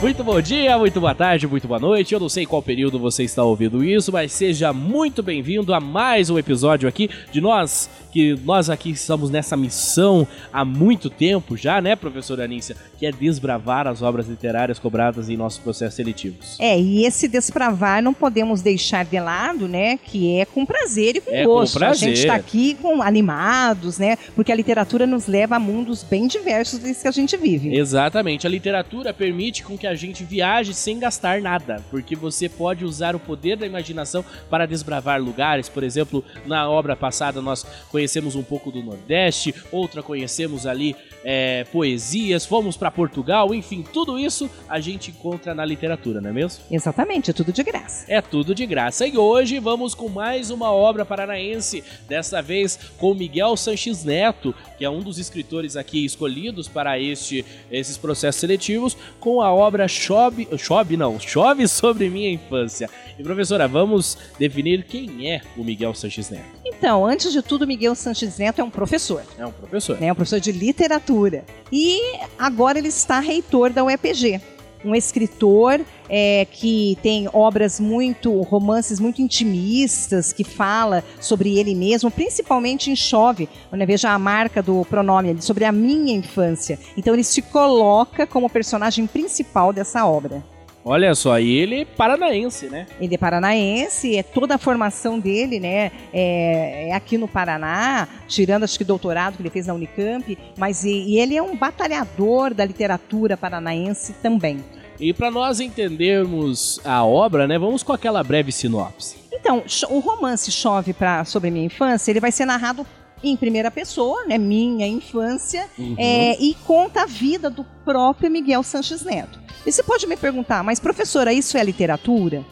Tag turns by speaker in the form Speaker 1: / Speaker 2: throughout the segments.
Speaker 1: Muito bom dia, muito boa tarde, muito boa noite. Eu não sei qual período você está ouvindo isso, mas seja muito bem-vindo a mais um episódio aqui de nós, que nós aqui estamos nessa missão há muito tempo já, né, professora Anícia? Que é desbravar as obras literárias cobradas em nossos processos seletivos.
Speaker 2: É, e esse desbravar não podemos deixar de lado, né, que é com prazer e com
Speaker 1: É
Speaker 2: gosto.
Speaker 1: com prazer.
Speaker 2: A gente está aqui com animados, né, porque a literatura nos leva a mundos bem diversos desse que a gente vive.
Speaker 1: Exatamente, a literatura permite com que a gente viaje sem gastar nada, porque você pode usar o poder da imaginação para desbravar lugares. Por exemplo, na obra passada nós conhecemos um pouco do Nordeste, outra conhecemos ali é, poesias, fomos para Portugal, enfim, tudo isso a gente encontra na literatura, não é mesmo?
Speaker 2: Exatamente, é tudo de graça.
Speaker 1: É tudo de graça. E hoje vamos com mais uma obra paranaense, dessa vez com Miguel Sanches Neto, que é um dos escritores aqui escolhidos para este, esses processos seletivos, com a obra Chove, Chove não, Chove sobre minha infância. E professora, vamos definir quem é o Miguel Sanches Neto.
Speaker 2: Então, antes de tudo, Miguel Sanches Neto é um professor.
Speaker 1: É um professor.
Speaker 2: né, um professor de literatura. E agora ele está reitor da UEPG. Um escritor é, que tem obras muito, romances muito intimistas, que fala sobre ele mesmo, principalmente em Chove, onde veja a marca do pronome sobre a minha infância. Então ele se coloca como personagem principal dessa obra.
Speaker 1: Olha só, e ele é paranaense, né?
Speaker 2: Ele é paranaense, é toda a formação dele, né? É, é aqui no Paraná, tirando acho que doutorado que ele fez na Unicamp, mas e, e ele é um batalhador da literatura paranaense também.
Speaker 1: E para nós entendermos a obra, né, vamos com aquela breve sinopse.
Speaker 2: Então, o romance Chove pra, sobre minha infância, ele vai ser narrado em primeira pessoa, né? Minha infância,
Speaker 1: Uhum.
Speaker 2: é, e conta a vida do próprio Miguel Sanches Neto. E você pode me perguntar, mas professora, isso é literatura?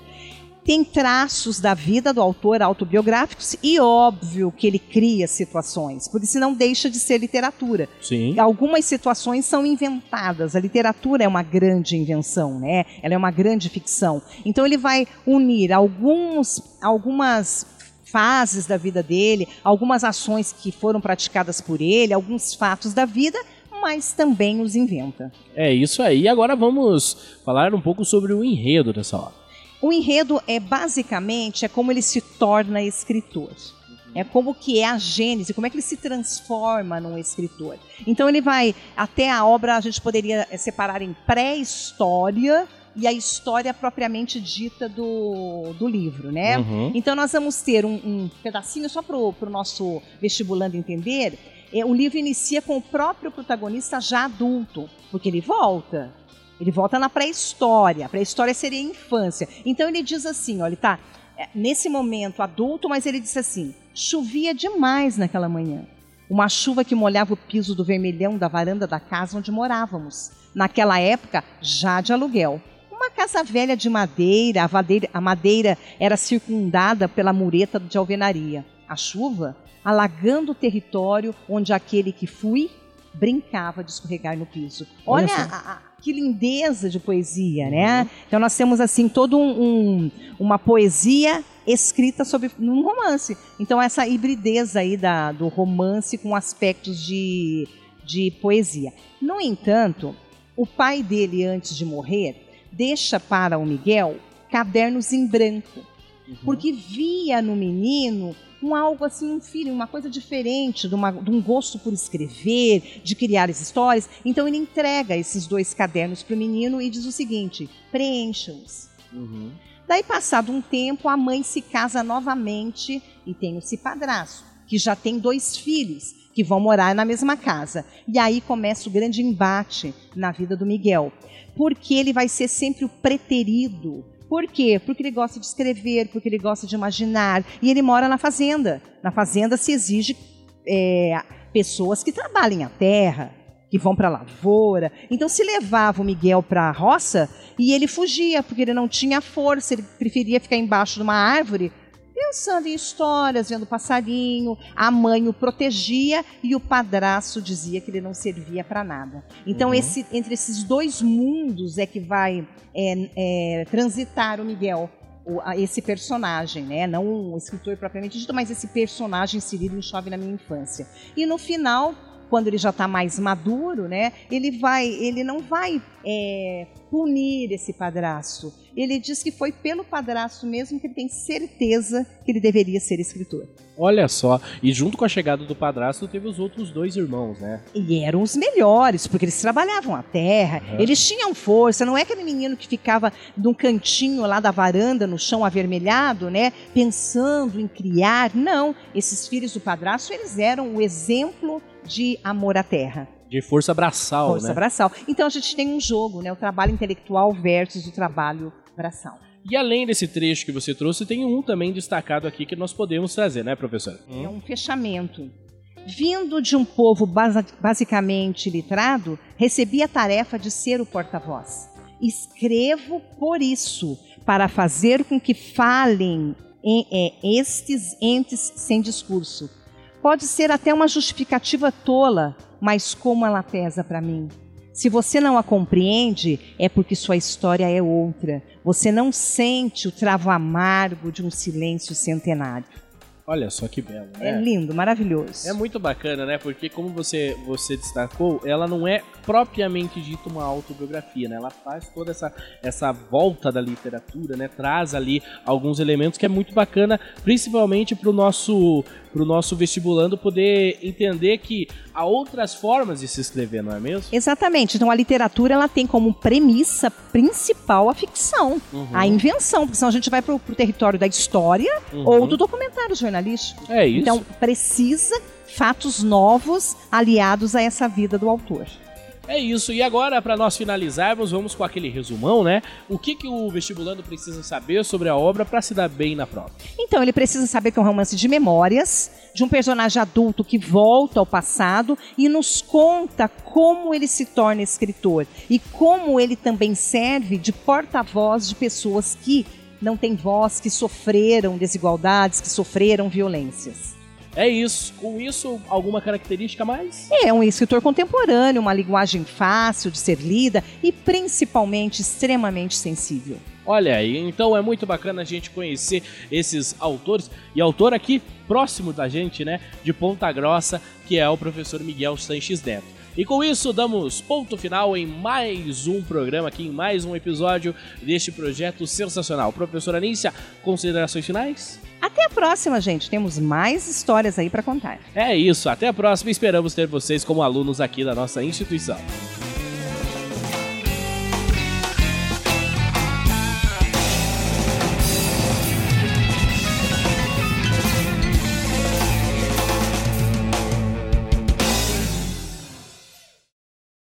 Speaker 2: Tem traços da vida do autor autobiográficos e óbvio que ele cria situações, porque senão deixa de ser literatura.
Speaker 1: Sim.
Speaker 2: Algumas situações são inventadas. A literatura é uma grande invenção, né? Ela é uma grande ficção. Então ele vai unir alguns, algumas fases da vida dele, algumas ações que foram praticadas por ele, alguns fatos da vida, mas também os inventa.
Speaker 1: É isso aí. Agora vamos falar um pouco sobre o enredo dessa obra.
Speaker 2: O enredo é basicamente é como ele se torna escritor. É como que é a gênese, como é que ele se transforma num escritor. Então ele vai até a obra a gente poderia eh, separar em pré-história e a história propriamente dita do, do livro, né?
Speaker 1: Uhum.
Speaker 2: Então nós vamos ter um, um pedacinho só para o nosso vestibulando entender. É, o livro inicia com o próprio protagonista já adulto, porque ele volta. Ele volta na pré-história. A pré-história seria a infância. Então ele diz assim, ó, ele tá é, nesse momento adulto, mas ele diz assim: chovia demais naquela manhã. Uma chuva que molhava o piso do vermelhão da varanda da casa onde morávamos. Naquela época, já de aluguel. Uma casa velha de madeira, a madeira era circundada pela mureta de alvenaria. A chuva alagando o território onde aquele que fui brincava de escorregar no piso.
Speaker 1: Olha
Speaker 2: Olha, a- a- que lindeza de poesia, né? Então nós temos assim todo um, um- uma poesia escrita sobre num romance. Então essa hibridez aí da, do romance com aspectos de, de poesia. No entanto, o pai dele antes de morrer deixa para o Miguel cadernos em branco porque via no menino um algo assim, um filho, uma coisa diferente, de, uma- de um gosto por escrever, de criar as histórias. Então ele entrega esses dois cadernos para o menino e diz o seguinte: preencha-os.
Speaker 1: Uhum.
Speaker 2: Daí, passado um tempo, a mãe se casa novamente e tem esse padrasto, que já tem dois filhos que vão morar na mesma casa. E aí começa o grande embate na vida do Miguel, porque ele vai ser sempre o preterido. Por quê? Porque ele gosta de escrever, porque ele gosta de imaginar. E ele mora na fazenda. Na fazenda se exige é, pessoas que trabalhem a terra, que vão para a lavoura. Então se levava o Miguel para a roça e ele fugia, porque ele não tinha força, ele preferia ficar embaixo de uma árvore, pensando em histórias, vendo passarinho. A mãe o protegia e o padrasto dizia que ele não servia para nada. Então
Speaker 1: Uhum.
Speaker 2: esse, entre esses dois mundos é que vai é, é, transitar o Miguel. esse personagem, né? Não o escritor propriamente dito, mas esse personagem inserido em Chove na minha infância. E no final quando ele já está mais maduro, né, ele vai, ele não vai é, punir esse padrasto. Ele diz que foi pelo padrasto mesmo que ele tem certeza que ele deveria ser escritor.
Speaker 1: Olha só, e junto com a chegada do padrasto teve os outros dois irmãos, né?
Speaker 2: E eram os melhores, porque eles trabalhavam a terra, uhum. eles tinham força, não é aquele menino que ficava num cantinho lá da varanda, no chão avermelhado, né, pensando em criar. Não, esses filhos do padrasto, eles eram o exemplo de amor à terra.
Speaker 1: De força braçal,
Speaker 2: força
Speaker 1: né?
Speaker 2: braçal. Então a gente tem um jogo, né, o trabalho intelectual versus o trabalho braçal.
Speaker 1: E além desse trecho que você trouxe, tem um também destacado aqui que nós podemos trazer, né, professor?
Speaker 2: É um fechamento. Vindo de um povo basicamente litrado, recebi a tarefa de ser o porta-voz. Escrevo por isso, para fazer com que falem em, é, estes entes sem discurso. Pode ser até uma justificativa tola, mas como ela pesa para mim. Se você não a compreende, é porque sua história é outra. Você não sente o travo amargo de um silêncio centenário.
Speaker 1: Olha só que belo, né?
Speaker 2: É lindo, maravilhoso.
Speaker 1: É muito bacana, né? Porque como você, você destacou, ela não é propriamente dito uma autobiografia, né? Ela faz toda essa, essa volta da literatura, né? Traz ali alguns elementos que é muito bacana, principalmente para o nosso para o nosso vestibulando poder entender que há outras formas de se escrever, não é mesmo?
Speaker 2: Exatamente. Então a literatura ela tem como premissa principal a ficção, uhum. a invenção, porque senão a gente vai para o território da história uhum. ou do documentário jornalístico.
Speaker 1: É isso.
Speaker 2: Então precisa fatos novos aliados a essa vida do autor.
Speaker 1: É isso. E agora, para nós finalizarmos, vamos com aquele resumão, né? O que, que o vestibulando precisa saber sobre a obra para se dar bem na prova?
Speaker 2: Então, ele precisa saber que é um romance de memórias, de um personagem adulto que volta ao passado e nos conta como ele se torna escritor e como ele também serve de porta-voz de pessoas que não têm voz, que sofreram desigualdades, que sofreram violências.
Speaker 1: É isso. Com isso, alguma característica mais?
Speaker 2: É um escritor contemporâneo, uma linguagem fácil de ser lida e principalmente extremamente sensível.
Speaker 1: Olha aí, então é muito bacana a gente conhecer esses autores e autor aqui próximo da gente, né, de Ponta Grossa, que é o professor Miguel Sanches Neto. E com isso, damos ponto final em mais um programa aqui, em mais um episódio deste projeto sensacional. Professora Anícia, considerações finais?
Speaker 2: Até a próxima, gente. Temos mais histórias aí para contar.
Speaker 1: É isso. Até a próxima. Esperamos ter vocês como alunos aqui da nossa instituição.